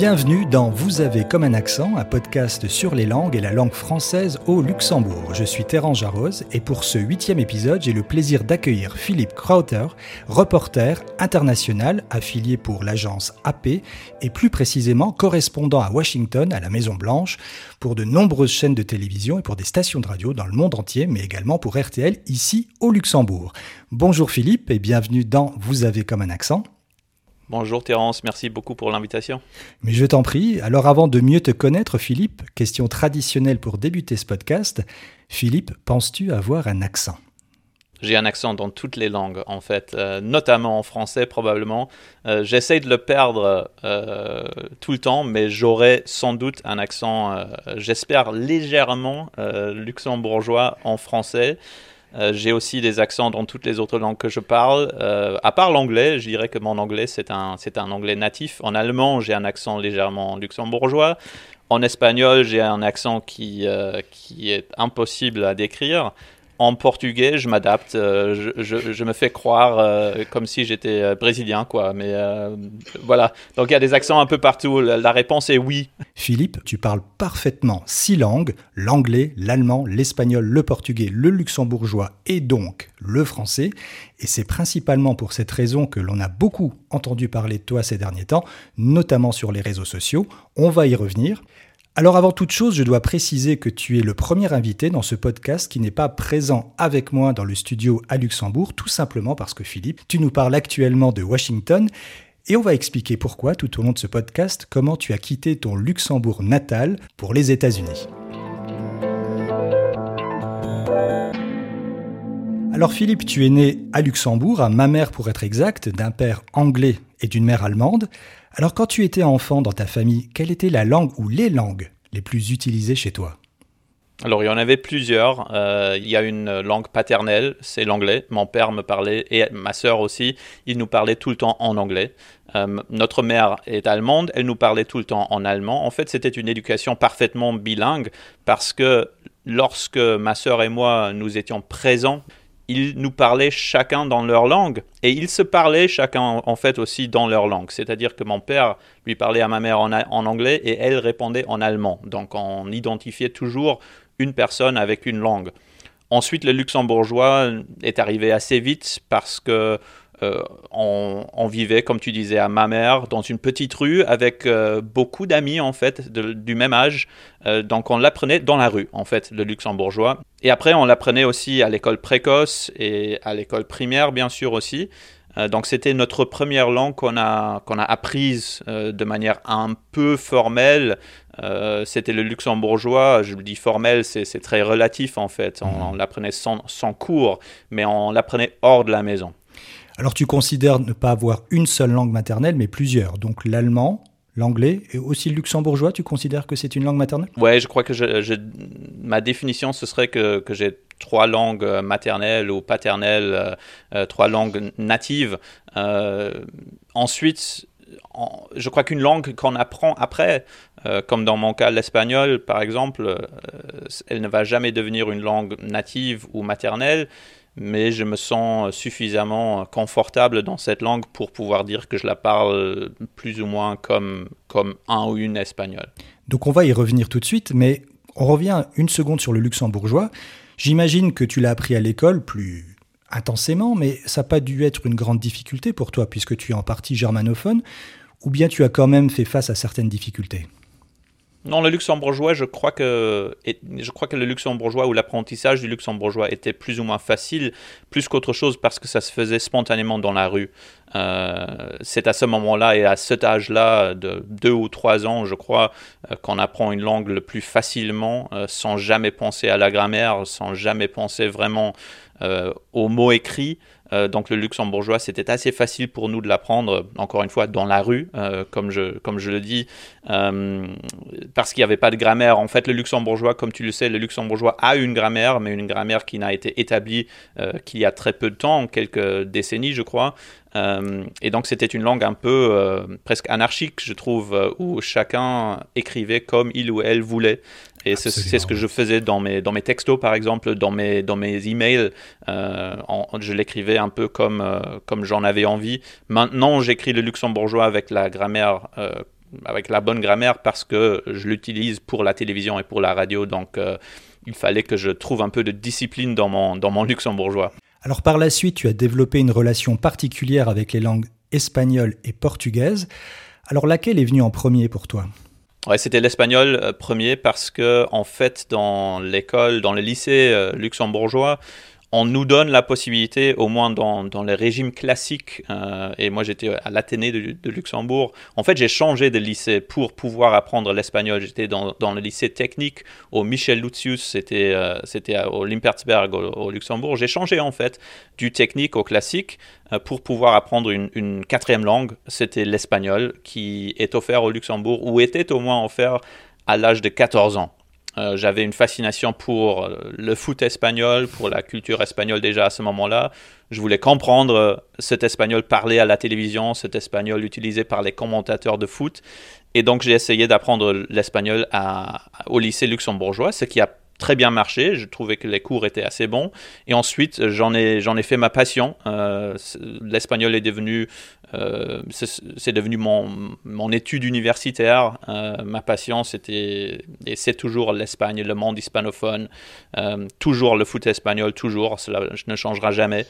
Bienvenue dans Vous avez comme un accent, un podcast sur les langues et la langue française au Luxembourg. Je suis Terence Jarose et pour ce huitième épisode, j'ai le plaisir d'accueillir Philippe Krauter, reporter international affilié pour l'agence AP et plus précisément correspondant à Washington, à la Maison Blanche, pour de nombreuses chaînes de télévision et pour des stations de radio dans le monde entier, mais également pour RTL ici au Luxembourg. Bonjour Philippe et bienvenue dans Vous avez comme un accent. Bonjour Terence, merci beaucoup pour l'invitation. Mais je t'en prie. Alors avant de mieux te connaître, Philippe, question traditionnelle pour débuter ce podcast. Philippe, penses-tu avoir un accent? J'ai un accent dans toutes les langues, en fait, euh, notamment en français probablement. Euh, j'essaie de le perdre euh, tout le temps, mais j'aurai sans doute un accent, j'espère, légèrement luxembourgeois en français. Euh, j'ai aussi des accents dans toutes les autres langues que je parle. Euh, à part l'anglais, je dirais que mon anglais, c'est un, c'est un anglais natif. En allemand, j'ai un accent légèrement luxembourgeois. En espagnol, j'ai un accent qui, euh, qui est impossible à décrire en portugais, je m'adapte, euh, je, me fais croire euh, comme si j'étais euh, brésilien, quoi. Mais voilà. Donc il y a des accents un peu partout. La, réponse est oui. Philippe, tu parles parfaitement six langues l'anglais, l'allemand, l'espagnol, le portugais, le luxembourgeois et donc le français. Et c'est principalement pour cette raison que l'on a beaucoup entendu parler de toi ces derniers temps, notamment sur les réseaux sociaux. On va y revenir. Alors avant toute chose, je dois préciser que tu es le premier invité dans ce podcast qui n'est pas présent avec moi dans le studio à Luxembourg, tout simplement parce que Philippe, tu nous parles actuellement de Washington et on va expliquer pourquoi tout au long de ce podcast, comment tu as quitté ton Luxembourg natal pour les États-Unis. Alors Philippe, tu es né à Luxembourg, à Mamère pour être exact, d'un père anglais et d'une mère allemande. Alors quand tu étais enfant dans ta famille, quelle était la langue ou les langues les plus utilisées chez toi? Alors, il y en avait plusieurs. Euh, il y a une langue paternelle, c'est l'anglais. Mon père me parlait, et ma sœur aussi, ils nous parlaient tout le temps en anglais. Euh, notre mère est allemande, elle nous parlait tout le temps en allemand. En fait, c'était une éducation parfaitement bilingue parce que lorsque ma sœur et moi, nous étions présents ils nous parlaient chacun dans leur langue et ils se parlaient chacun en fait aussi dans leur langue. C'est-à-dire que mon père lui parlait à ma mère en, anglais et elle répondait en allemand. Donc on identifiait toujours une personne avec une langue. Ensuite, le luxembourgeois est arrivé assez vite parce que euh, on, vivait, comme tu disais, à ma mère, dans une petite rue avec euh, beaucoup d'amis, en fait, du même âge. Euh, donc, on l'apprenait dans la rue, en fait, le luxembourgeois. Et après, on l'apprenait aussi à l'école précoce et à l'école primaire, bien sûr, aussi. donc, c'était notre première langue qu'on a, qu'on a apprise de manière un peu formelle. c'était le luxembourgeois. Je le dis formel, c'est très relatif, en fait. On, l'apprenait sans, sans cours, mais on l'apprenait hors de la maison. Alors tu considères ne pas avoir une seule langue maternelle, mais plusieurs. Donc l'allemand, l'anglais et aussi le luxembourgeois, tu considères que c'est une langue maternelle? Oui, je crois que ma définition, ce serait que, j'ai trois langues euh, maternelles ou paternelles, euh, euh, trois langues natives. ensuite, je crois qu'une langue qu'on apprend après, comme dans mon cas l'espagnol par exemple, elle ne va jamais devenir une langue native ou maternelle mais je me sens suffisamment confortable dans cette langue pour pouvoir dire que je la parle plus ou moins comme, comme un ou une espagnole. Donc on va y revenir tout de suite, mais on revient une seconde sur le luxembourgeois. J'imagine que tu l'as appris à l'école plus intensément, mais ça n'a pas dû être une grande difficulté pour toi puisque tu es en partie germanophone, ou bien tu as quand même fait face à certaines difficultés? Non, le luxembourgeois, je crois que, le luxembourgeois ou l'apprentissage du luxembourgeois était plus ou moins facile, plus qu'autre chose parce que ça se faisait spontanément dans la rue. Euh, c'est à ce moment-là et à cet âge-là, de deux ou trois ans, je crois, euh, qu'on apprend une langue le plus facilement, euh, sans jamais penser à la grammaire, sans jamais penser vraiment aux mots écrits. Euh, donc le luxembourgeois, c'était assez facile pour nous de l'apprendre, encore une fois, dans la rue, euh, comme, je, comme je le dis, euh, parce qu'il n'y avait pas de grammaire. En fait, le luxembourgeois, comme tu le sais, le luxembourgeois a une grammaire, mais une grammaire qui n'a été établie qu'il y a très peu de temps, quelques décennies, je crois. Et donc c'était une langue un peu presque anarchique, je trouve, où chacun écrivait comme il ou elle voulait. Et c'est ce que je faisais dans mes, dans mes textos, par exemple, dans mes, dans mes emails. Euh, je l'écrivais un peu comme, euh, comme j'en avais envie. Maintenant, j'écris le luxembourgeois avec la grammaire euh, avec la bonne grammaire parce que je l'utilise pour la télévision et pour la radio. Donc, il fallait que je trouve un peu de discipline dans mon, dans mon luxembourgeois. Alors par la suite, tu as développé une relation particulière avec les langues espagnole et portugaise. Alors laquelle est venue en premier pour toi? C'était l'espagnol euh, premier parce que en fait dans l'école, dans le lycée euh, luxembourgeois, on nous donne la possibilité, au moins dans, les régimes classiques, euh, et moi j'étais à l'Athénée de, Luxembourg, en fait j'ai changé de lycée pour pouvoir apprendre l'espagnol. J'étais dans, le lycée technique au Michel Lutzius, c'était euh, au Limpertsberg au, Luxembourg. J'ai changé en fait du technique au classique euh, pour pouvoir apprendre une quatrième langue, c'était l'espagnol, qui est offert au Luxembourg, ou était au moins offert à l'âge de 14 ans. Euh, j'avais une fascination pour euh, le foot espagnol, pour la culture espagnole déjà à ce moment-là. Je voulais comprendre euh, cet espagnol parlé à la télévision, cet espagnol utilisé par les commentateurs de foot. Et donc j'ai essayé d'apprendre l'espagnol au lycée luxembourgeois, ce qui a très bien marché. Je trouvais que les cours étaient assez bons. Et ensuite, j'en ai, j'en ai fait ma passion. Euh, l'espagnol est devenu, euh, c'est, devenu mon, mon étude universitaire. Euh, ma passion, c'était, et c'est toujours l'Espagne, le monde hispanophone, toujours le foot espagnol, toujours. Cela ne changera jamais.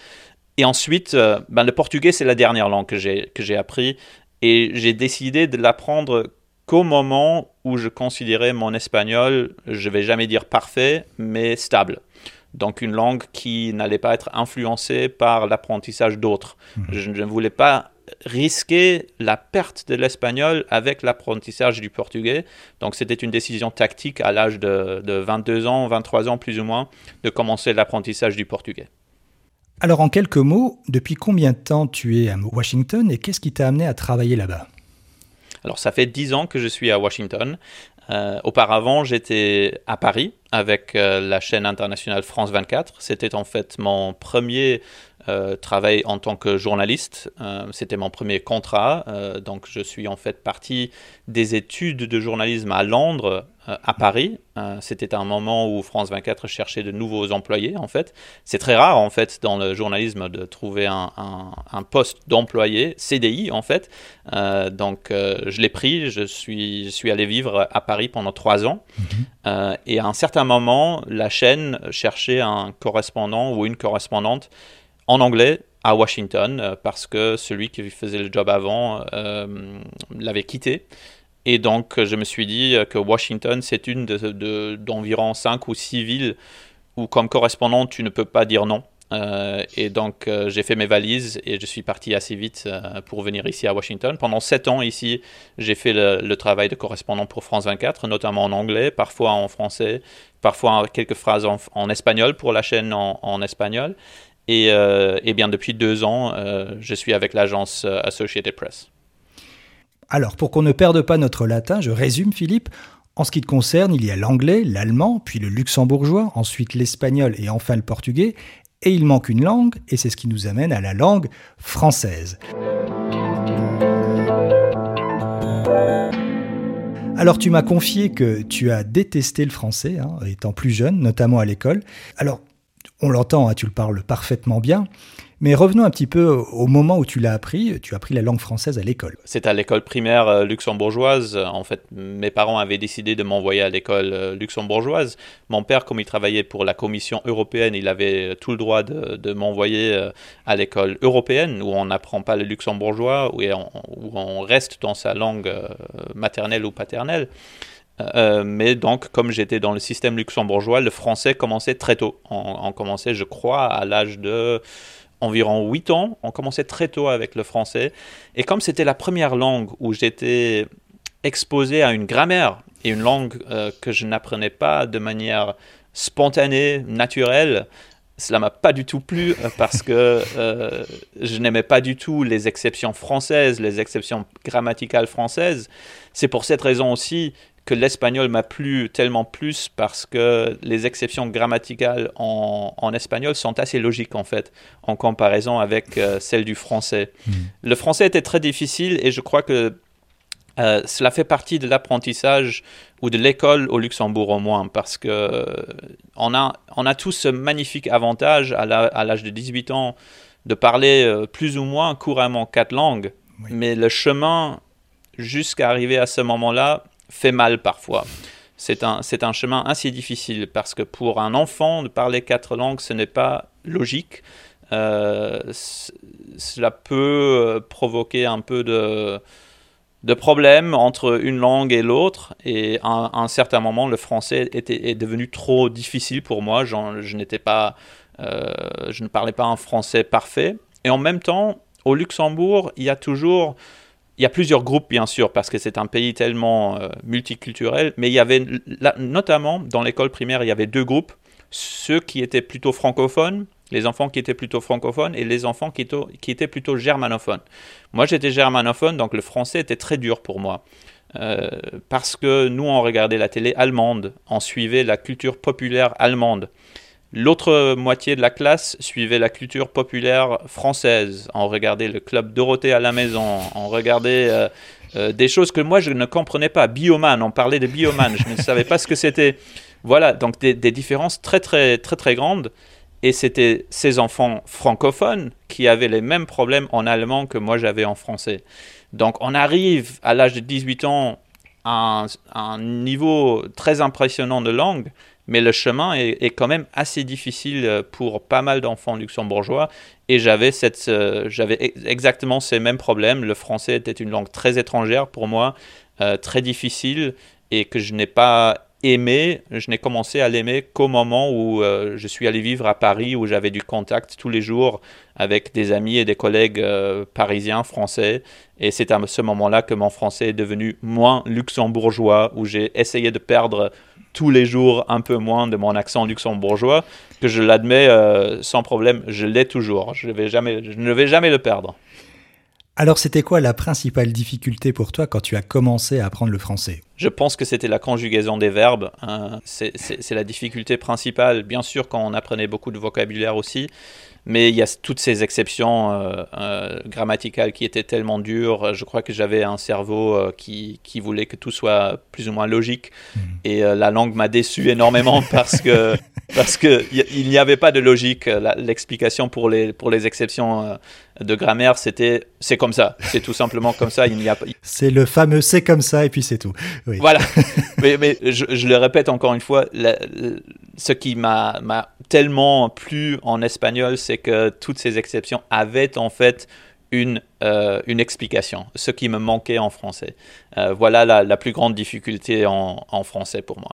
Et ensuite, ben, le portugais, c'est la dernière langue que j'ai, que j'ai appris. Et j'ai décidé de l'apprendre qu'au moment où je considérais mon espagnol, je vais jamais dire parfait, mais stable. Donc une langue qui n'allait pas être influencée par l'apprentissage d'autres. Mhm. Je ne voulais pas risquer la perte de l'espagnol avec l'apprentissage du portugais. Donc c'était une décision tactique à l'âge de, de 22 ans, 23 ans plus ou moins, de commencer l'apprentissage du portugais. Alors en quelques mots, depuis combien de temps tu es à Washington et qu'est-ce qui t'a amené à travailler là-bas? Alors ça fait dix ans que je suis à Washington. Euh, auparavant, j'étais à Paris avec euh, la chaîne internationale France 24. C'était en fait mon premier euh, travail en tant que journaliste. C'était mon premier contrat. donc je suis en fait parti des études de journalisme à Londres à Paris. Euh, c'était un moment où France 24 cherchait de nouveaux employés, en fait. C'est très rare, en fait, dans le journalisme de trouver un, poste d'employé, CDI, en fait. Euh, donc, je l'ai pris, je suis, je suis allé vivre à Paris pendant trois ans. Mhm. et à un certain moment, la chaîne cherchait un correspondant ou une correspondante en anglais à Washington parce que celui qui faisait le job avant l'avait quitté. Et donc, je me suis dit que Washington, c'est une d'environ de, 5 ou 6 villes où, comme correspondant, tu ne peux pas dire non. Euh, et donc, euh, j'ai fait mes valises et je suis parti assez vite euh, pour venir ici à Washington. Pendant 7 ans ici, j'ai fait le, travail de correspondant pour France 24, notamment en anglais, parfois en français, parfois quelques phrases en, espagnol pour la chaîne en, espagnol. Et, et, bien, depuis deux ans, je suis avec l'agence Associated Press. Alors, pour qu'on ne perde pas notre latin, je résume Philippe. En ce qui te concerne, il y a l'anglais, l'allemand, puis le luxembourgeois, ensuite l'espagnol et enfin le portugais. Et il manque une langue, et c'est ce qui nous amène à la langue française. Alors tu m'as confié que tu as détesté le français, hein, étant plus jeune, notamment à l'école. Alors, on l'entend, hein, tu le parles parfaitement bien. Mais revenons un petit peu au moment où tu l'as appris. Tu as appris la langue française à l'école. C'est à l'école primaire euh, luxembourgeoise. En fait, mes parents avaient décidé de m'envoyer à l'école euh, luxembourgeoise. Mon père, comme il travaillait pour la Commission européenne, il avait tout le droit de, m'envoyer euh, à l'école européenne où on n'apprend pas le luxembourgeois, où on, reste dans sa langue maternelle ou paternelle. Mais donc, comme j'étais dans le système luxembourgeois, le français commençait très tôt. on commençait, je crois, à l'âge de environ 8 ans. On commençait très tôt avec le français. Et comme c'était la première langue où j'étais exposé à une grammaire et une langue euh, que je n'apprenais pas de manière spontanée, naturelle, cela m'a pas du tout plu euh, parce que euh, je n'aimais pas du tout les exceptions françaises, les exceptions grammaticales françaises. C'est pour cette raison aussi que l'espagnol m'a plu tellement plus parce que les exceptions grammaticales en, espagnol sont assez logiques en fait, en comparaison avec euh, celles du français. Hmm. Le français était très difficile et je crois que euh, cela fait partie de l'apprentissage ou de l'école au Luxembourg au moins, parce que euh, on, a, on a tous ce magnifique avantage à l'âge de 18 ans de parler plus ou moins couramment quatre langues, mais le chemin jusqu'à arriver à ce moment-là, fait mal parfois. C'est un, un chemin assez difficile parce que pour un enfant de parler quatre langues, ce n'est pas logique. Euh, cela peut euh, provoquer un peu de, de problèmes entre une langue et l'autre. Et à, un certain moment, le français était, est devenu trop difficile pour moi. je, pas, euh, je ne parlais pas un français parfait. Et en même temps, au Luxembourg, il y a toujours il y a plusieurs groupes, bien sûr, parce que c'est un pays tellement multiculturel, mais il y avait, notamment dans l'école primaire, il y avait deux groupes, ceux qui étaient plutôt francophones les enfants qui étaient plutôt francophones et les enfants qui, qui étaient plutôt germanophones. Moi, j'étais germanophone, donc le français était très dur pour moi. Euh, parce que nous, on regardait la télé allemande, on suivait la culture populaire allemande. L'autre moitié de la classe suivait la culture populaire française. On regardait le club Dorothée à la maison, on regardait euh, euh, des choses que moi je ne comprenais pas. Bioman, on parlait de bioman, je ne savais pas ce que c'était. Voilà, donc des, différences très très très très grandes. Et c'était ces enfants francophones qui avaient les mêmes problèmes en allemand que moi j'avais en français. Donc on arrive à l'âge de 18 ans à un, niveau très impressionnant de langue, mais le chemin est, quand même assez difficile pour pas mal d'enfants luxembourgeois. Et j'avais, cette, euh, j'avais exactement ces mêmes problèmes. Le français était une langue très étrangère pour moi, euh, très difficile, et que je n'ai pas aimé, je n'ai commencé à l'aimer qu'au moment où euh, je suis allé vivre à Paris, où j'avais du contact tous les jours avec des amis et des collègues euh, parisiens, français. Et c'est à ce moment-là que mon français est devenu moins luxembourgeois, où j'ai essayé de perdre tous les jours un peu moins de mon accent luxembourgeois, que je l'admets euh, sans problème, je l'ai toujours. Je, vais jamais, je ne vais jamais le perdre. Alors c'était quoi la principale difficulté pour toi quand tu as commencé à apprendre le français? Je pense que c'était la conjugaison des verbes. Hein. C'est la difficulté principale. Bien sûr, quand on apprenait beaucoup de vocabulaire aussi, mais il y a toutes ces exceptions euh, euh, grammaticales qui étaient tellement dures. Je crois que j'avais un cerveau euh, qui, qui, voulait que tout soit plus ou moins logique. Hmm. Et la langue m'a déçu énormément parce que parce qu'il n'y avait pas de logique. L'explication pour les, pour les exceptions de grammaire, c'était c'est comme ça. C'est tout simplement comme ça. Il n'y a C'est le fameux c'est comme ça et puis c'est tout. Voilà. mais, mais je, je, le répète encore une fois, ce qui m'a tellement plu en espagnol, c'est que toutes ces exceptions avaient en fait une, euh, une explication, ce qui me manquait en français. Euh, voilà la, plus grande difficulté en, en français pour moi.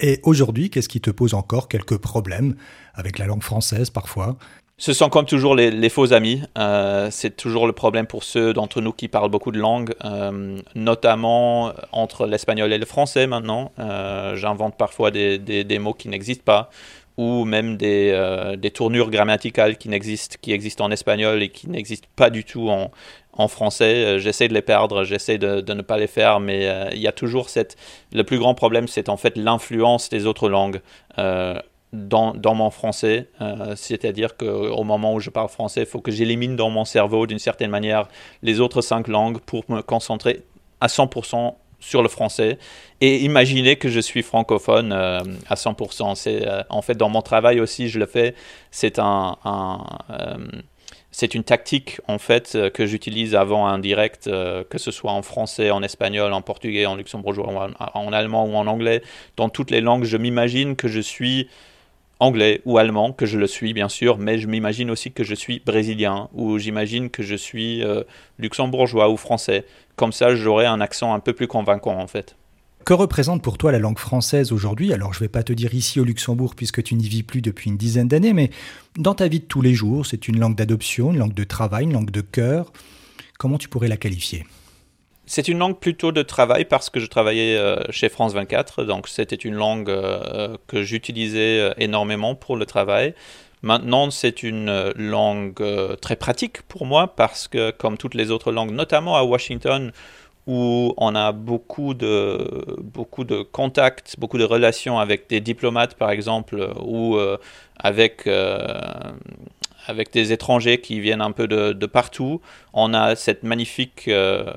Et aujourd'hui, qu'est-ce qui te pose encore quelques problèmes avec la langue française parfois? Ce sont comme toujours les, faux amis. Euh, c'est toujours le problème pour ceux d'entre nous qui parlent beaucoup de langues, euh, notamment entre l'espagnol et le français maintenant. Euh, j'invente parfois des, mots qui n'existent pas ou même des, tournures grammaticales qui, existent en espagnol et qui n'existent pas du tout en, en français. J'essaie de les perdre, j'essaie de, de, ne pas les faire, mais il y a toujours cette... Le plus grand problème, c'est en fait l'influence des autres langues dans, mon français, euh, c'est-à-dire qu'au moment où je parle français, il faut que j'élimine dans mon cerveau d'une certaine manière les autres cinq langues pour me concentrer à 100% sur le français et imaginer que je suis francophone euh, à 100%. C'est, euh, en fait, dans mon travail aussi, je le fais. C'est un, c'est une tactique en fait que j'utilise avant un direct, que ce soit en français, en espagnol, en portugais, en luxembourgeois, en allemand ou en anglais. Dans toutes les langues, je m'imagine que je suis anglais ou allemand, que je le suis bien sûr, mais je m'imagine aussi que je suis brésilien ou j'imagine que je suis euh, luxembourgeois ou français. Comme ça, j'aurai un accent un peu plus convaincant en fait. Que représente pour toi la langue française aujourd'hui? Alors je ne vais pas te dire ici au Luxembourg puisque tu n'y vis plus depuis une dizaine d'années, mais dans ta vie de tous les jours, c'est une langue d'adoption, une langue de travail, une langue de cœur. Comment tu pourrais la qualifier? C'est une langue plutôt de travail parce que je travaillais euh, chez France 24, donc c'était une langue euh, que j'utilisais euh, énormément pour le travail. Maintenant, c'est une langue très pratique pour moi parce que, comme toutes les autres langues, notamment à Washington, où on a beaucoup de, beaucoup de contacts, beaucoup de relations avec des diplomates, par exemple, ou avec avec des étrangers qui viennent un peu de, partout. On a cette magnifique euh,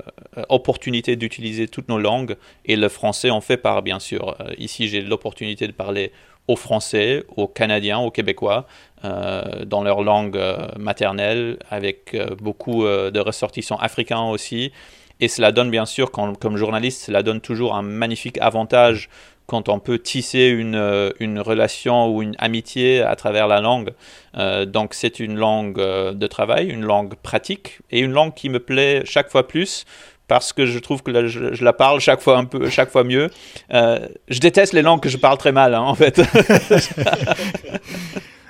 opportunité d'utiliser toutes nos langues et le français en fait part, bien sûr. Euh, ici, j'ai l'opportunité de parler aux Français, aux Canadiens, aux Québécois, euh, dans leur langue maternelle, avec beaucoup de ressortissants africains aussi. Et cela donne bien sûr, comme journaliste, cela donne toujours un magnifique avantage quand on peut tisser une, euh, une, relation ou une amitié à travers la langue. Euh, donc c'est une langue euh, de travail, une langue pratique et une langue qui me plaît chaque fois plus parce que je trouve que je, la parle chaque fois un peu, chaque fois mieux. je déteste les langues que je parle très mal, hein, en fait.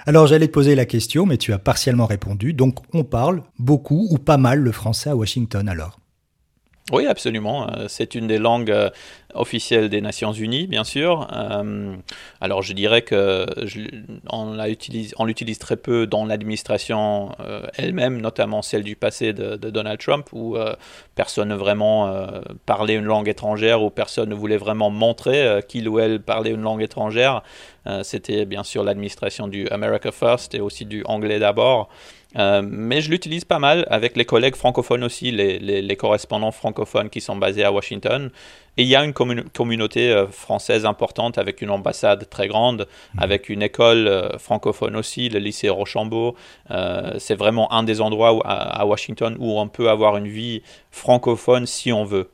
Alors j'allais te poser la question, mais tu as partiellement répondu. Donc on parle beaucoup ou pas mal le français à Washington alors? Oui, absolument. Euh, c'est une des langues euh, officielles des Nations Unies, bien sûr. Euh, alors, je dirais que on l'utilise très peu dans l'administration elle-même, notamment celle du passé de, Donald Trump, où personne ne vraiment parlait une langue étrangère, où personne ne voulait vraiment montrer qu'il ou elle parlait une langue étrangère. C'était bien sûr l'administration du America First et aussi du anglais d'abord. Euh, mais je l'utilise pas mal avec les collègues francophones aussi, les, les, correspondants francophones qui sont basés à Washington. Et il y a une communauté euh, française importante avec une ambassade très grande, mmh. avec une école euh, francophone aussi, le lycée Rochambeau. c'est vraiment un des endroits à, à, Washington où on peut avoir une vie francophone si on veut.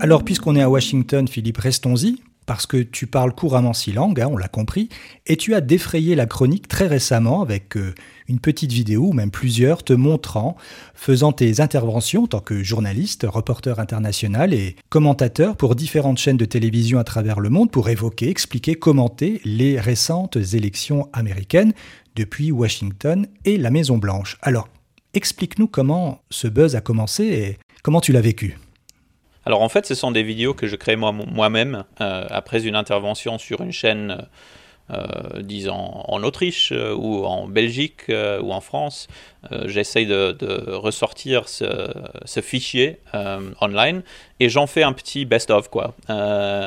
Alors, puisqu'on est à Washington, Philippe, restons-y parce que tu parles couramment six langues, hein, on l'a compris, et tu as défrayé la chronique très récemment avec euh, une petite vidéo, ou même plusieurs, te montrant, faisant tes interventions en tant que journaliste, reporter international et commentateur pour différentes chaînes de télévision à travers le monde pour évoquer, expliquer, commenter les récentes élections américaines depuis Washington et la Maison Blanche. Alors, explique-nous comment ce buzz a commencé et comment tu l'as vécu. Alors en fait, ce sont des vidéos que je crée moi-même euh, après une intervention sur une chaîne euh, disons en Autriche euh, ou en Belgique euh, ou en France, j'essaye de, ressortir ce, fichier online et j'en fais un petit best-of quoi.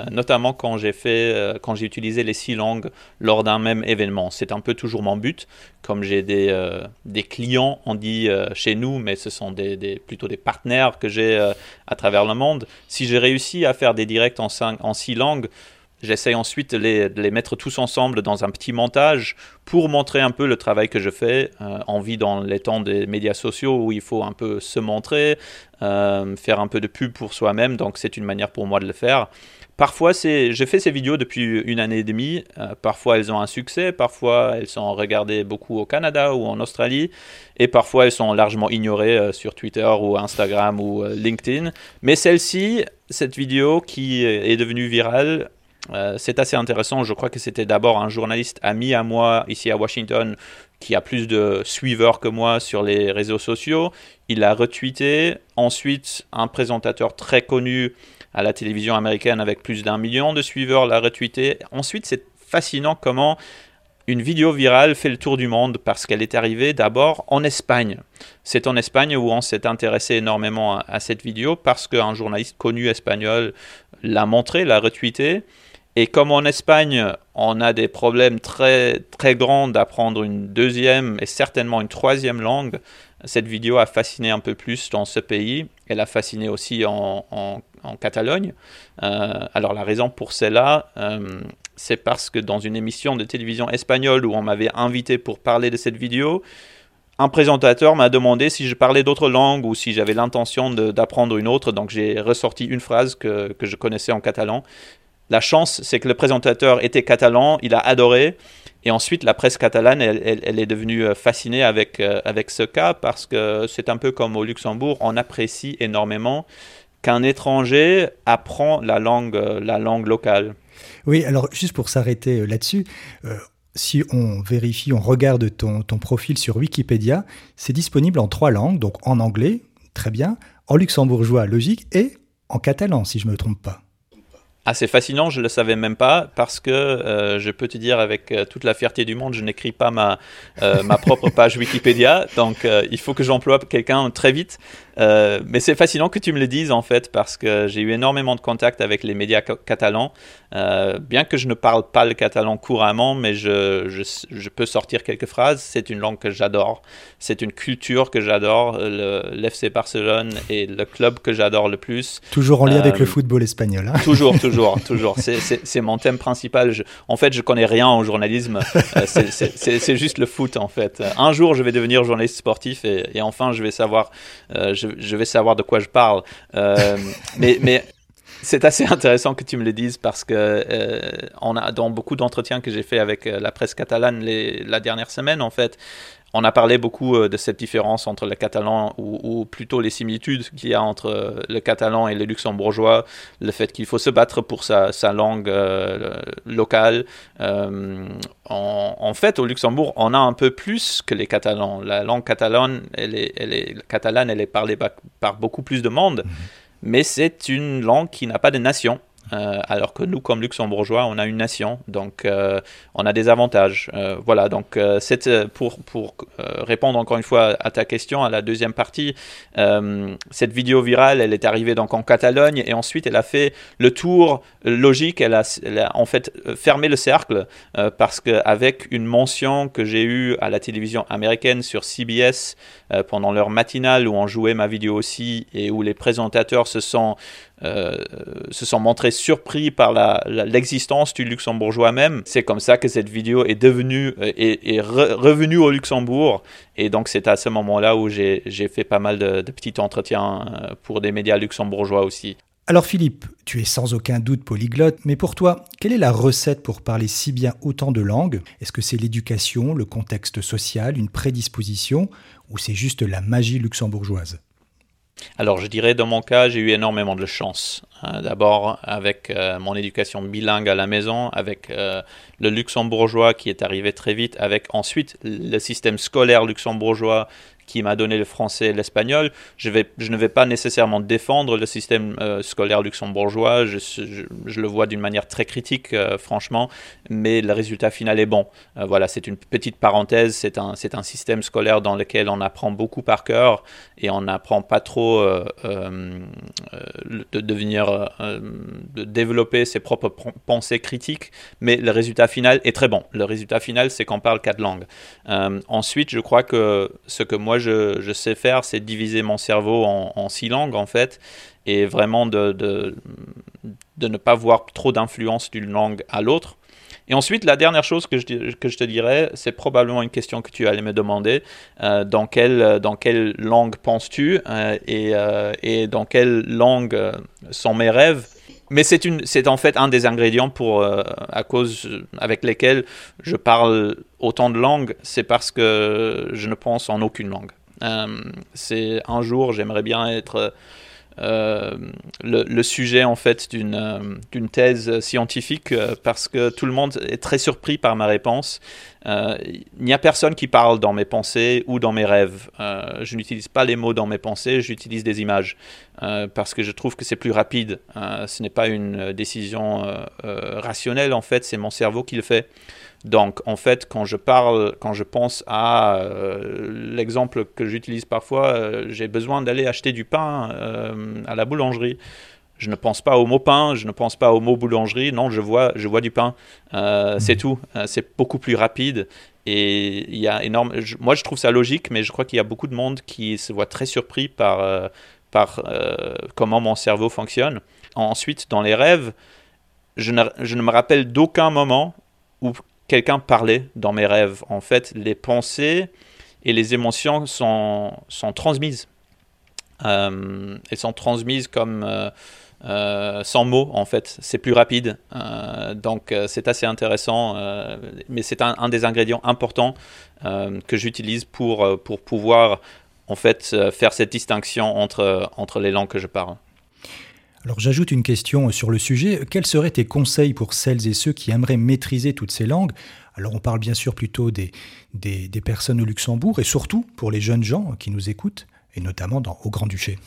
notamment quand j'ai fait, quand j'ai utilisé les six langues lors d'un même événement. C'est un peu toujours mon but. Comme j'ai des, clients, on dit chez nous, mais ce sont des, plutôt des partenaires que j'ai à travers le monde. Si j'ai réussi à faire des directs en, en six langues, J'essaie ensuite de les, mettre tous ensemble dans un petit montage pour montrer un peu le travail que je fais. Euh, en vie dans les temps des médias sociaux où il faut un peu se montrer, euh, faire un peu de pub pour soi-même. Donc c'est une manière pour moi de le faire. Parfois, j'ai fait ces vidéos depuis une année et demie. Euh, parfois, elles ont un succès. Parfois, elles sont regardées beaucoup au Canada ou en Australie. Et parfois, elles sont largement ignorées sur Twitter ou Instagram ou LinkedIn. Mais celle-ci, cette vidéo qui est devenue virale, euh, c'est assez intéressant. Je crois que c'était d'abord un journaliste ami à moi ici à Washington qui a plus de suiveurs que moi sur les réseaux sociaux. Il a retweeté. Ensuite, un présentateur très connu à la télévision américaine avec plus d'un million de suiveurs l'a retweeté. Ensuite, c'est fascinant comment une vidéo virale fait le tour du monde parce qu'elle est arrivée d'abord en Espagne. C'est en Espagne où on s'est intéressé énormément à, à cette vidéo parce qu'un journaliste connu espagnol l'a montré, l'a retweeté. Et comme en Espagne, on a des problèmes très, très grands d'apprendre une deuxième et certainement une troisième langue, cette vidéo a fasciné un peu plus dans ce pays. Elle a fasciné aussi en, Catalogne. Euh, alors la raison pour cela, euh, c'est parce que dans une émission de télévision espagnole où on m'avait invité pour parler de cette vidéo, un présentateur m'a demandé si je parlais d'autres langues ou si j'avais l'intention d'apprendre une autre. Donc j'ai ressorti une phrase que, je connaissais en catalan la chance, c'est que le présentateur était catalan, il a adoré. Et ensuite, la presse catalane, elle, est devenue euh, fascinée avec, euh, avec ce cas parce que c'est un peu comme au Luxembourg, on apprécie énormément qu'un étranger apprend la langue, euh, la langue locale. Oui, alors juste pour s'arrêter là-dessus, si on vérifie, on regarde ton, ton profil sur Wikipédia, c'est disponible en trois langues, donc en anglais, très bien, en luxembourgeois, logique, et en catalan, si je ne me trompe pas. Assez fascinant, je ne le savais même pas, parce que euh, je peux te dire avec euh, toute la fierté du monde, je n'écris pas ma, euh, ma propre page Wikipédia, donc il faut que j'emploie quelqu'un très vite. mais c'est fascinant que tu me le dises en fait, parce que j'ai eu énormément de contacts avec les médias catalans, bien que je ne parle pas le catalan couramment, mais je, je, je peux sortir quelques phrases. C'est une langue que j'adore, c'est une culture que j'adore, l'FC Barcelone est le club que j'adore le plus. Toujours en lien avec le football espagnol. Hein toujours, toujours toujours, toujours. C'est mon thème principal. en fait, je connais rien au journalisme. c'est juste le foot, en fait. Un jour, je vais devenir journaliste sportif et, enfin, je vais savoir, je, je, vais savoir de quoi je parle. mais, mais c'est assez intéressant que tu me le dises parce que euh, dans beaucoup d'entretiens que j'ai fait avec euh, la presse catalane la dernière semaine en fait, on a parlé beaucoup euh, de cette différence entre le catalan ou, plutôt les similitudes qu'il y a entre le catalan et le luxembourgeois, le fait qu'il faut se battre pour sa, langue locale. en, fait, au Luxembourg, on a un peu plus que les catalans. La langue catalane, elle est, elle est, catalane, elle est parlée par, beaucoup plus de monde. Mhm mais c'est une langue qui n'a pas de nation. Euh, alors que nous, comme luxembourgeois, on a une nation, donc euh, on a des avantages. Euh, voilà, donc pour, pour répondre encore une fois à ta question, à la deuxième partie, cette vidéo virale, elle est arrivée donc en Catalogne et ensuite elle a fait le tour logique, elle a, en fait fermé le cercle parce qu'avec une mention que j'ai eue à la télévision américaine sur CBS pendant l'heure matinale où on jouait ma vidéo aussi et où les présentateurs se sont euh, se sont montrés surpris par l'existence du luxembourgeois même. C'est comme ça que cette vidéo est devenue euh, revenue au Luxembourg. Et donc c'est à ce moment-là où j'ai fait pas mal de, de petits entretiens euh, pour des médias luxembourgeois aussi. Alors Philippe, tu es sans aucun doute polyglotte, mais pour toi, quelle est la recette pour parler si bien autant de langues? Est-ce que c'est l'éducation, le contexte social, une prédisposition, ou c'est juste la magie luxembourgeoise? Alors je dirais dans mon cas, j'ai eu énormément de chance. Hein. D'abord avec euh, mon éducation bilingue à la maison, avec euh, le luxembourgeois qui est arrivé très vite, avec ensuite le système scolaire luxembourgeois qui m'a donné le français et l'espagnol. Je, ne vais pas nécessairement défendre le système euh, scolaire luxembourgeois, je, le vois d'une manière très critique, euh, franchement, mais le résultat final est bon. Euh, voilà, c'est une petite parenthèse, c'est un, c'est un système scolaire dans lequel on apprend beaucoup par cœur et on n'apprend pas trop de devenir, de développer ses propres pensées critiques, mais le résultat final est très bon. Le résultat final, c'est qu'on parle quatre langues. ensuite, je crois que ce que moi moi je, sais faire, c'est diviser mon cerveau en, six langues en fait, et vraiment de, de, ne pas voir trop d'influence d'une langue à l'autre. Et ensuite, la dernière chose que je, que je te dirais, c'est probablement une question que tu allais me demander. Euh, dans, quelle, dans quelle langue penses-tu euh, et, euh, et, dans quelle langue sont mes rêves? Mais c'est en fait un des ingrédients pour, euh, à cause avec lesquels je parle autant de langues, c'est parce que je ne pense en aucune langue. Euh, c'est un jour, j'aimerais bien être euh, le, sujet en fait d'une thèse scientifique parce que tout le monde est très surpris par ma réponse. il n'y a personne qui parle dans mes pensées ou dans mes rêves. je n'utilise pas les mots dans mes pensées, j'utilise des images parce que je trouve que c'est plus rapide. ce n'est pas une décision rationnelle en fait, c'est mon cerveau qui le fait. Donc, en fait, quand je parle, quand je pense à euh, l'exemple que j'utilise parfois, euh, j'ai besoin d'aller acheter du pain euh, à la boulangerie. Je ne pense pas au mot pain, je ne pense pas au mot boulangerie. Non, je vois, je vois du pain. c'est tout. c'est beaucoup plus rapide. Et il y a énorme. moi, je trouve ça logique, mais je crois qu'il y a beaucoup de monde qui se voit très surpris par, par comment mon cerveau fonctionne. Ensuite, dans les rêves, je ne, me rappelle d'aucun moment où quelqu'un parlait dans mes rêves. En fait, les pensées et les émotions sont, transmises. Euh, elles sont transmises comme euh, euh, sans mots, en fait. C'est plus rapide. donc, c'est assez intéressant. mais c'est un, des ingrédients importants que j'utilise pour, pour pouvoir, en fait, faire cette distinction entre, entre les langues que je parle. Alors j'ajoute une question sur le sujet. Quels seraient tes conseils pour celles et ceux qui aimeraient maîtriser toutes ces langues? Alors on parle bien sûr plutôt des, des, personnes au Luxembourg et surtout pour les jeunes gens qui nous écoutent, et notamment dans, au Grand-Duché.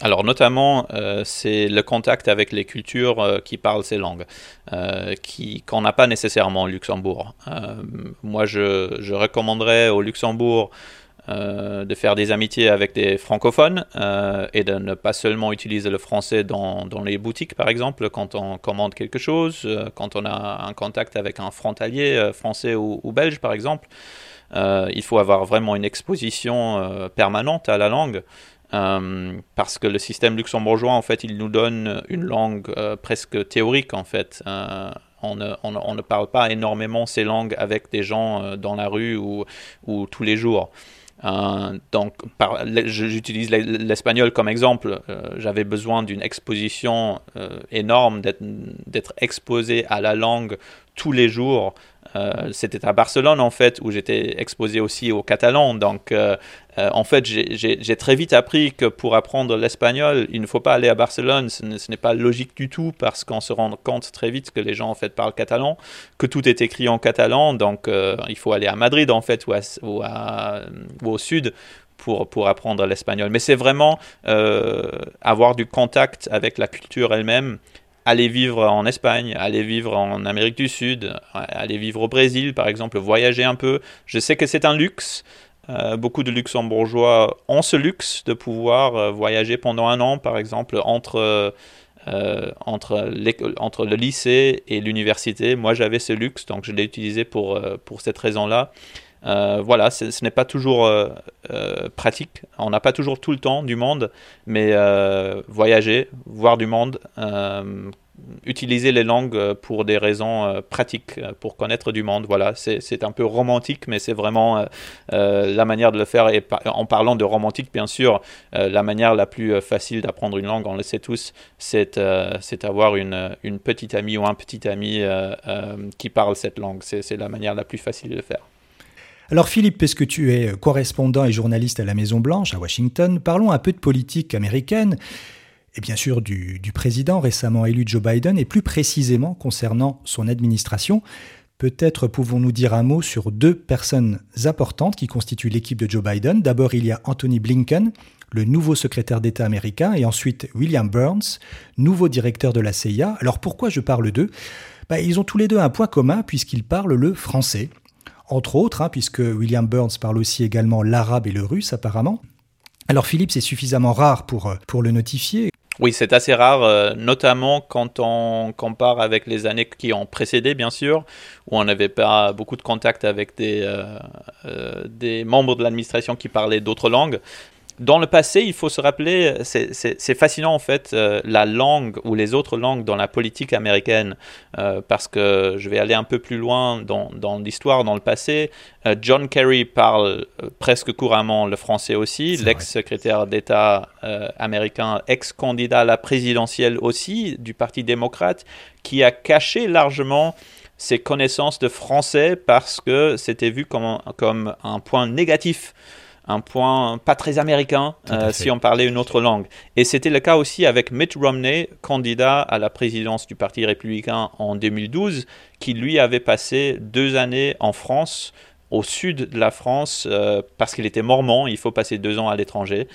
Alors notamment, euh, c'est le contact avec les cultures euh, qui parlent ces langues, euh, qui, qu'on n'a pas nécessairement au Luxembourg. moi, je, je recommanderais au Luxembourg euh, de faire des amitiés avec des francophones euh, et de ne pas seulement utiliser le français dans, dans, les boutiques, par exemple, quand on commande quelque chose, euh, quand on a un contact avec un frontalier français ou, belge, par exemple. il faut avoir vraiment une exposition permanente à la langue. parce que le système luxembourgeois, en fait, il nous donne une langue presque théorique, en fait. On ne, on, ne, parle pas énormément ces langues avec des gens dans la rue ou, ou tous les jours. Euh, donc, j'utilise l'espagnol comme exemple. Euh, j'avais besoin d'une exposition euh, énorme, d'être exposé à la langue tous les jours euh, c'était à Barcelone en fait où j'étais exposé aussi au catalan. Donc euh, euh, en fait j'ai très vite appris que pour apprendre l'espagnol il ne faut pas aller à Barcelone. Ce n'est pas logique du tout parce qu'on se rend compte très vite que les gens en fait parlent catalan, que tout est écrit en catalan. Donc il faut aller à Madrid en fait ou, au sud pour, apprendre l'espagnol. Mais c'est vraiment avoir du contact avec la culture elle-même aller vivre en Espagne, aller vivre en Amérique du Sud, aller vivre au Brésil par exemple, voyager un peu. Je sais que c'est un luxe. Euh, beaucoup de luxembourgeois ont ce luxe de pouvoir euh, voyager pendant un an par exemple entre... Euh, entre, entre, le lycée et l'université. Moi, j'avais ce luxe, donc je l'ai utilisé pour, pour cette raison-là. Voilà, ce n'est pas toujours pratique. On n'a pas toujours tout le temps du monde, mais voyager, voir du monde, utiliser les langues euh, pour des raisons euh, pratiques, euh, pour connaître du monde. Voilà, c'est un peu romantique, mais c'est vraiment la manière de le faire. Et en parlant de romantique, bien sûr, la manière la plus facile d'apprendre une langue, on le sait tous, c'est avoir une, une, petite amie ou un petit ami qui parle cette langue. C'est la manière la plus facile de le faire. Alors Philippe, puisque tu es correspondant et journaliste à la Maison Blanche, à Washington, parlons un peu de politique américaine et bien sûr du, président récemment élu Joe Biden, et plus précisément concernant son administration. Peut-être pouvons-nous dire un mot sur deux personnes importantes qui constituent l'équipe de Joe Biden. D'abord, il y a Anthony Blinken, le nouveau secrétaire d'État américain, et ensuite William Burns, nouveau directeur de la CIA. Alors pourquoi je parle d'eux? Bah, Ils ont tous les deux un point commun puisqu'ils parlent le français. Entre autres, hein, puisque William Burns parle aussi également l'arabe et le russe apparemment. Alors Philippe, c'est suffisamment rare pour, pour le notifier. Oui, c'est assez rare, euh, notamment quand on compare avec les années qui ont précédé, bien sûr, où on n'avait pas beaucoup de contact avec des, euh, euh, des membres de l'administration qui parlaient d'autres langues dans le passé, il faut se rappeler, c'est fascinant en fait, euh, la langue ou les autres langues dans la politique américaine, euh, parce que je vais aller un peu plus loin dans, dans l'histoire, dans le passé. Euh, John Kerry parle presque couramment le français aussi, l'ex-secrétaire d'État américain, ex-candidat à la présidentielle aussi du Parti démocrate, qui a caché largement ses connaissances de français parce que c'était vu comme comme un point négatif un point pas très américain euh, si on parlait une autre langue. Et c'était le cas aussi avec Mitt Romney, candidat à la présidence du Parti républicain en 2012, qui lui avait passé deux années en France, au sud de la France, euh, parce qu'il était mormon, il faut passer deux ans à l'étranger.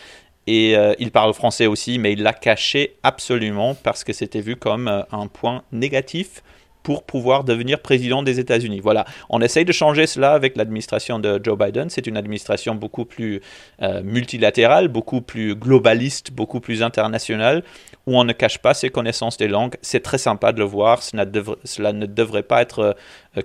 Et euh, il parle français aussi, mais il l'a caché absolument parce que c'était vu comme un point négatif pour pouvoir devenir président des États-Unis. Voilà, on essaye de changer cela avec l'administration de Joe Biden. C'est une administration beaucoup plus euh, multilatérale, beaucoup plus globaliste, beaucoup plus internationale, où on ne cache pas ses connaissances des langues. C'est très sympa de le voir. Cela, ne devrait pas être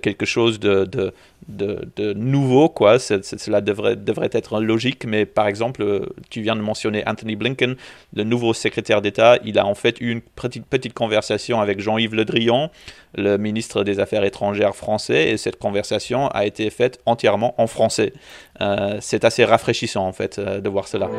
quelque chose de, de, de, nouveau, quoi. cela devrait, devrait être logique, mais par exemple, euh, tu viens de mentionner Anthony Blinken, le nouveau secrétaire d'État. Il a en fait eu une petite, petite conversation avec Jean-Yves Le Drian, le ministre des Affaires étrangères français, et cette conversation a été faite entièrement en français. Euh, c'est assez rafraîchissant, en fait, de voir cela.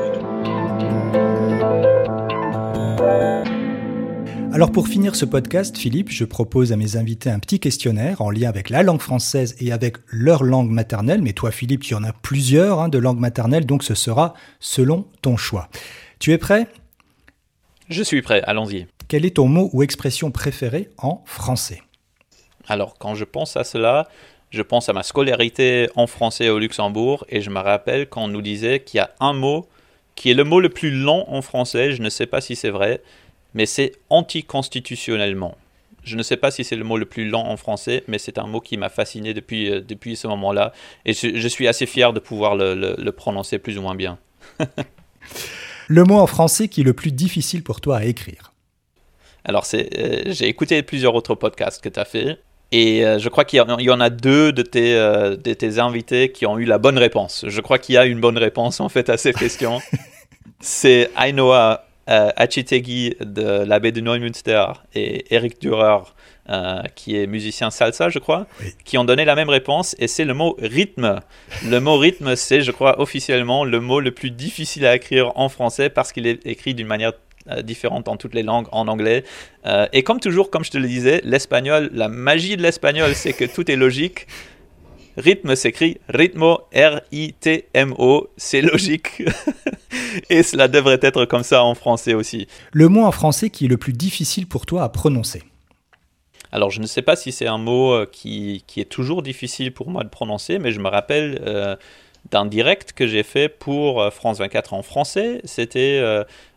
Alors pour finir ce podcast, Philippe, je propose à mes invités un petit questionnaire en lien avec la langue française et avec leur langue maternelle. Mais toi, Philippe, tu en as plusieurs hein, de langues maternelles, donc ce sera selon ton choix. Tu es prêt? Je suis prêt, allons-y. Quel est ton mot ou expression préférée en français? Alors quand je pense à cela, je pense à ma scolarité en français au Luxembourg et je me rappelle quand on nous disait qu'il y a un mot qui est le mot le plus long en français, je ne sais pas si c'est vrai, mais c'est anticonstitutionnellement. Je ne sais pas si c'est le mot le plus lent en français, mais c'est un mot qui m'a fasciné depuis, euh, depuis ce moment-là. Et je, suis assez fier de pouvoir le, prononcer plus ou moins bien. le mot en français qui est le plus difficile pour toi à écrire Alors, euh, j'ai écouté plusieurs autres podcasts que tu as fait. Et euh, je crois qu'il y, en a deux de tes, de tes invités qui ont eu la bonne réponse. Je crois qu'il y a une bonne réponse en fait à cette question. c'est Ainoa euh, Achitegi de l'abbé de Neumünster et Eric Dürer, euh, qui est musicien salsa, je crois, qui ont donné la même réponse, et c'est le mot rythme. Le mot rythme, c'est, je crois, officiellement le mot le plus difficile à écrire en français parce qu'il est écrit d'une manière euh, différente dans toutes les langues, en anglais. et comme toujours, comme je te le disais, l'espagnol, la magie de l'espagnol, c'est que tout est logique. Rythme s'écrit ritmo, R-I-T-M-O, c'est logique. Et cela devrait être comme ça en français aussi. Le mot en français qui est le plus difficile pour toi à prononcer alors, je ne sais pas si c'est un mot euh, qui, qui, est toujours difficile pour moi de prononcer, mais je me rappelle euh, d'un direct que j'ai fait pour euh, France 24 en français. C'était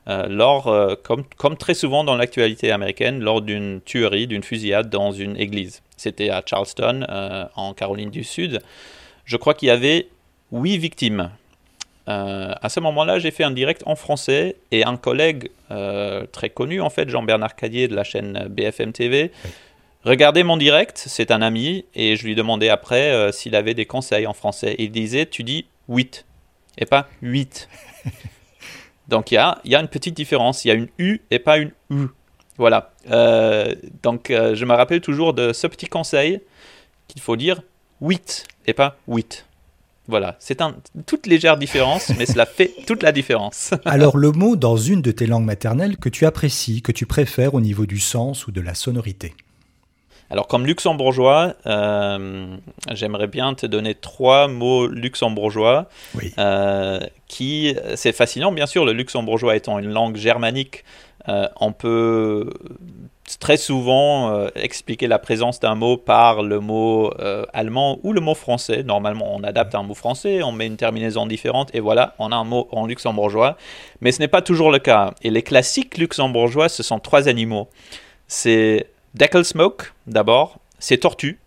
lors, comme, comme, très souvent dans l'actualité américaine, lors d'une tuerie, d'une fusillade dans une église. C'était à Charleston, en Caroline du Sud. Je crois qu'il y avait huit victimes. à ce moment-là, j'ai fait un direct en français et un collègue très connu, en fait, Jean-Bernard Cadier de la chaîne BFM TV, Regardez mon direct, c'est un ami, et je lui demandais après euh, s'il avait des conseils en français. Il disait, tu dis 8, et pas 8. donc il y a, y a une petite différence, il y a une U et pas une U. Voilà. Euh, donc euh, je me rappelle toujours de ce petit conseil qu'il faut dire 8 et pas 8. Voilà, c'est une toute légère différence, mais cela fait toute la différence. Alors le mot dans une de tes langues maternelles que tu apprécies, que tu préfères au niveau du sens ou de la sonorité? Alors comme luxembourgeois, euh, j'aimerais bien te donner trois mots luxembourgeois. Euh, qui, c'est fascinant, bien sûr, le luxembourgeois étant une langue germanique, euh, on peut très souvent expliquer la présence d'un mot par le mot allemand ou le mot français. Normalement, on adapte un mot français, on met une terminaison différente et voilà, on a un mot en luxembourgeois. Mais ce n'est pas toujours le cas. Et les classiques luxembourgeois, ce sont trois animaux. C'est Deckelsmoke, d'abord, c'est tortue.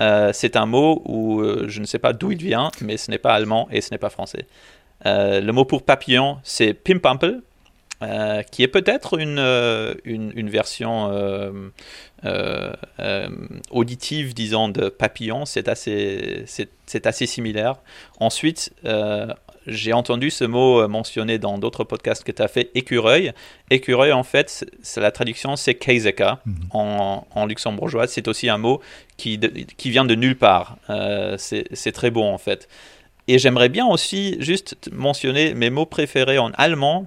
Euh, c'est un mot où euh, je ne sais pas d'où il vient, mais ce n'est pas allemand et ce n'est pas français. Euh, le mot pour papillon, c'est pimpample, qui est peut-être une, une, version auditive, disons, de papillon. C'est assez, c'est, assez similaire. Ensuite, j'ai entendu ce mot euh, mentionné dans d'autres podcasts que tu as fait, écureuil. Écureuil, en fait, la traduction, c'est keizeka mhm. en, en, luxembourgeois. C'est aussi un mot qui, qui vient de nulle part. Euh, c'est très bon, en fait. Et j'aimerais bien aussi juste mentionner mes mots préférés en allemand.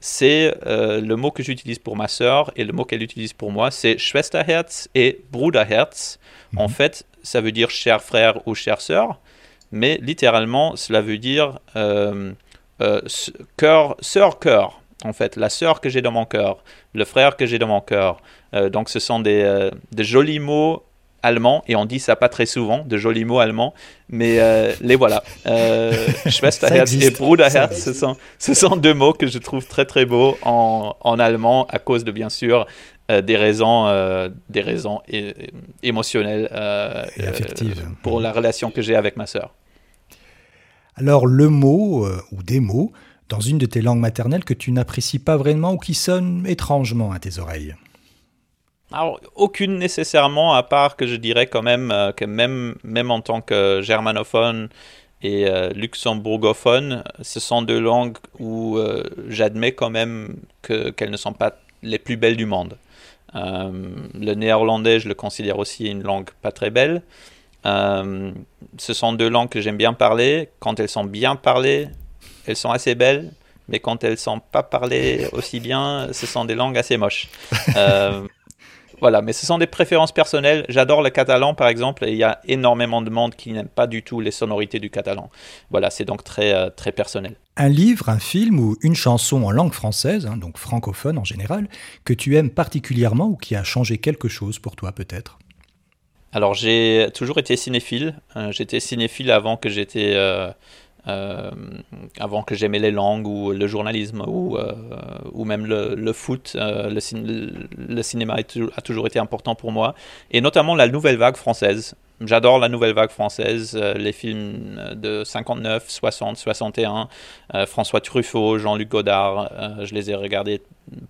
C'est euh, le mot que j'utilise pour ma sœur et le mot qu'elle utilise pour moi, c'est Schwesterherz et Bruderherz. En mhm. fait, ça veut dire cher frère ou chère sœur mais littéralement, cela veut dire euh, euh, cœur, sœur cœur, en fait, la sœur que j'ai dans mon cœur, le frère que j'ai dans mon cœur. Euh, donc, ce sont des, jolis mots allemands, et on dit ça pas très souvent, de jolis mots allemands, mais les voilà. Schwesterherz et Bruderherz, ce sont, ce sont deux mots que je trouve très très beaux en, en allemand, à cause de, bien sûr, des raisons, des raisons émotionnelles et affectives pour la relation que j'ai avec ma sœur. Alors le mot euh, ou des mots dans une de tes langues maternelles que tu n'apprécies pas vraiment ou qui sonnent étrangement à tes oreilles alors, aucune nécessairement, à part que je dirais quand même euh, que même, même en tant que germanophone et euh, luxembourgophone, ce sont deux langues où j'admets quand même qu'elles ne sont pas les plus belles du monde. le néerlandais, je le considère aussi une langue pas très belle. Euh, ce sont deux langues que j'aime bien parler. Quand elles sont bien parlées, elles sont assez belles. Mais quand elles ne sont pas parlées aussi bien, ce sont des langues assez moches. Euh, voilà, mais ce sont des préférences personnelles. J'adore le catalan, par exemple, et il y a énormément de monde qui n'aime pas du tout les sonorités du catalan. Voilà, c'est donc très, euh, très personnel. Un livre, un film ou une chanson en langue française, hein, donc francophone en général, que tu aimes particulièrement ou qui a changé quelque chose pour toi peut-être? Alors j'ai toujours été cinéphile. Euh, j'étais cinéphile avant que j'étais euh, euh, avant que j'aimais les langues ou le journalisme ou, ou même le, foot. Le, le, cinéma a toujours été important pour moi et notamment la nouvelle vague française. J'adore la nouvelle vague française, les films de 59, 60, 61, François Truffaut, Jean-Luc Godard, je les ai regardés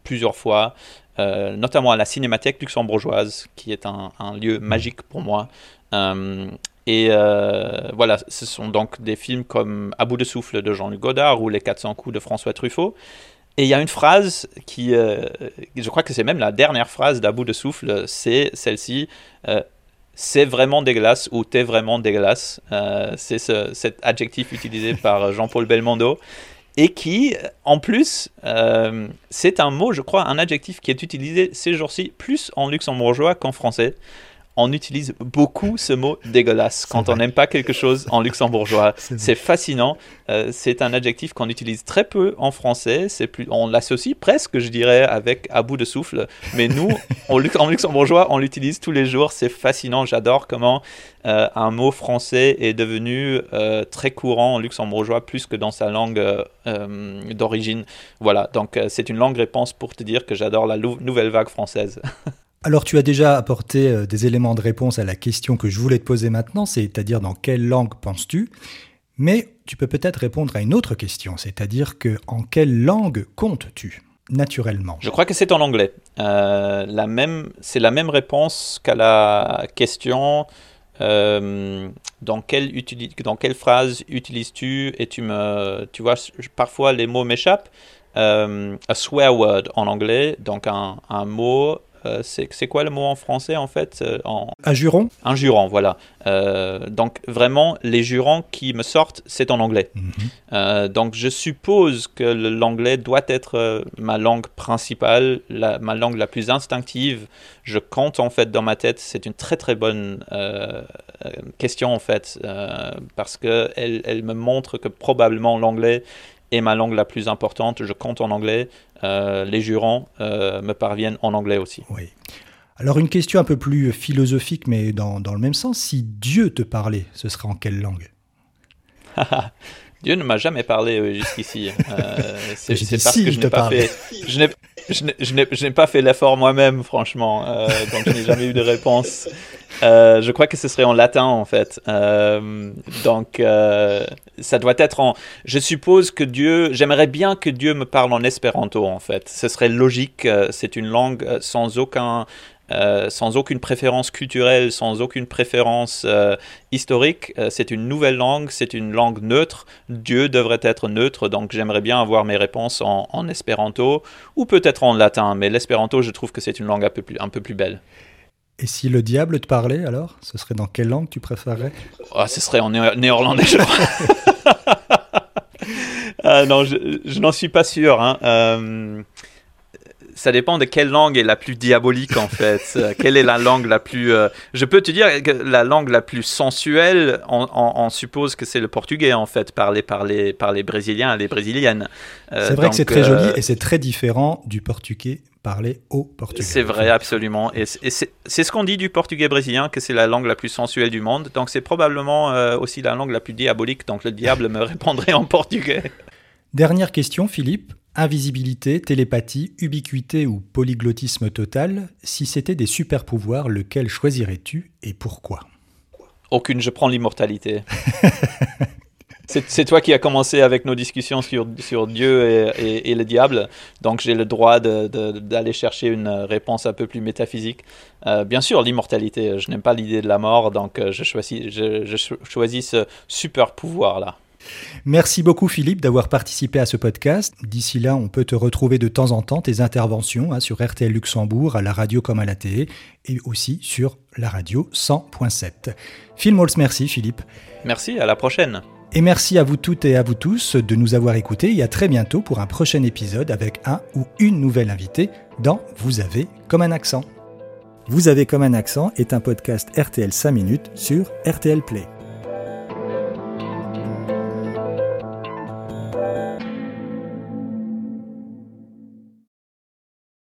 plusieurs fois. Euh, notamment à la Cinémathèque luxembourgeoise, qui est un, lieu magique pour moi. Euh, Et voilà, ce sont donc des films comme À bout de souffle de Jean-Luc Godard ou Les 400 coups de François Truffaut. Et il y a une phrase qui, je crois que c'est même la dernière phrase d'À bout de souffle, c'est celle-ci c'est vraiment dégueulasse ou t'es vraiment dégueulasse? Euh, c'est cet adjectif utilisé par Jean-Paul Belmondo et qui, en plus, euh, c'est un mot, je crois, un adjectif qui est utilisé ces jours-ci plus en luxembourgeois qu'en français on utilise beaucoup ce mot dégueulasse quand on n'aime pas quelque chose en luxembourgeois. C'est fascinant. Euh, c'est un adjectif qu'on utilise très peu en français. C'est plus, on l'associe presque, je dirais, avec à bout de souffle. Mais nous, en, luxembourgeois, on l'utilise tous les jours. C'est fascinant. J'adore comment euh, un mot français est devenu euh, très courant en luxembourgeois plus que dans sa langue d'origine. Voilà. Donc c'est une longue réponse pour te dire que j'adore la nouvelle vague française. Alors tu as déjà apporté euh, des éléments de réponse à la question que je voulais te poser maintenant, c'est-à-dire dans quelle langue penses-tu? Mais tu peux peut-être répondre à une autre question, c'est-à-dire que en quelle langue comptes-tu naturellement? Je crois que c'est en anglais. Euh, la même, c'est la même réponse qu'à la question euh, dans, quelle phrase utilises-tu et tu me, tu vois, parfois les mots m'échappent. a swear word en anglais, donc un mot euh, c'est quoi le mot en français en fait euh, Un juron Un juron, voilà. Euh, donc vraiment, les jurons qui me sortent, c'est en anglais. Mhm. donc je suppose que l'anglais doit être ma langue principale, ma langue la plus instinctive. Je compte en fait dans ma tête. C'est une très très bonne question en fait, parce qu'elle elle me montre que probablement l'anglais est ma langue la plus importante. Je compte en anglais. Euh, les jurons euh, me parviennent en anglais aussi. Oui. Alors une question un peu plus philosophique, mais dans, dans le même sens. Si Dieu te parlait, ce serait en quelle langue? Dieu ne m'a jamais parlé euh, jusqu'ici. c'est parce que je n'ai pas fait. Je n'ai pas fait l'effort moi-même, franchement. donc je n'ai jamais eu de réponse. Euh, je crois que ce serait en latin en fait. Euh, donc euh, ça doit être en. Je suppose que Dieu. J'aimerais bien que Dieu me parle en espéranto en fait. Ce serait logique. C'est une langue sans aucun. Sans aucune préférence culturelle, sans aucune préférence historique. c'est une nouvelle langue, c'est une langue neutre. Dieu devrait être neutre, donc j'aimerais bien avoir mes réponses en, en espéranto ou peut-être en latin. Mais l'espéranto, je trouve que c'est une langue un peu plus, un peu plus belle. Et si le diable te parlait alors Ce serait dans quelle langue tu préférerais? Ah, Ce serait en néerlandais, je crois. Ah, non, je, n'en suis pas sûr. Hein. Euh, ça dépend de quelle langue est la plus diabolique en fait. Euh, quelle est la langue la plus. Euh, je peux te dire que la langue la plus sensuelle, on, suppose que c'est le portugais en fait, parlé par les, par les Brésiliens et les Brésiliennes. c'est vrai que c'est très joli et c'est très différent du portugais parler au portugais. C'est vrai, absolument. Et c'est ce qu'on dit du portugais brésilien, que c'est la langue la plus sensuelle du monde. Donc c'est probablement euh, aussi la langue la plus diabolique. Donc le diable me répondrait en portugais. Dernière question, Philippe. Invisibilité, télépathie, ubiquité ou polyglottisme total, si c'était des super pouvoirs, lequel choisirais-tu et pourquoi? Aucune, je prends l'immortalité. C'est toi qui as commencé avec nos discussions sur, sur Dieu et, le diable, donc j'ai le droit d'aller chercher une réponse un peu plus métaphysique. Euh, bien sûr, l'immortalité, je n'aime pas l'idée de la mort, donc euh, je choisis, je, choisis ce super pouvoir-là. Merci beaucoup Philippe d'avoir participé à ce podcast. D'ici là, on peut te retrouver de temps en temps, tes interventions hein, sur RTL Luxembourg, à la radio comme à la télé, et aussi sur la radio 100.7. Phil merci Philippe. Merci, à la prochaine. Et merci à vous toutes et à vous tous de nous avoir écoutés et à très bientôt pour un prochain épisode avec un ou une nouvelle invitée dans Vous avez comme un accent. Vous avez comme un accent est un podcast RTL 5 minutes sur RTL Play.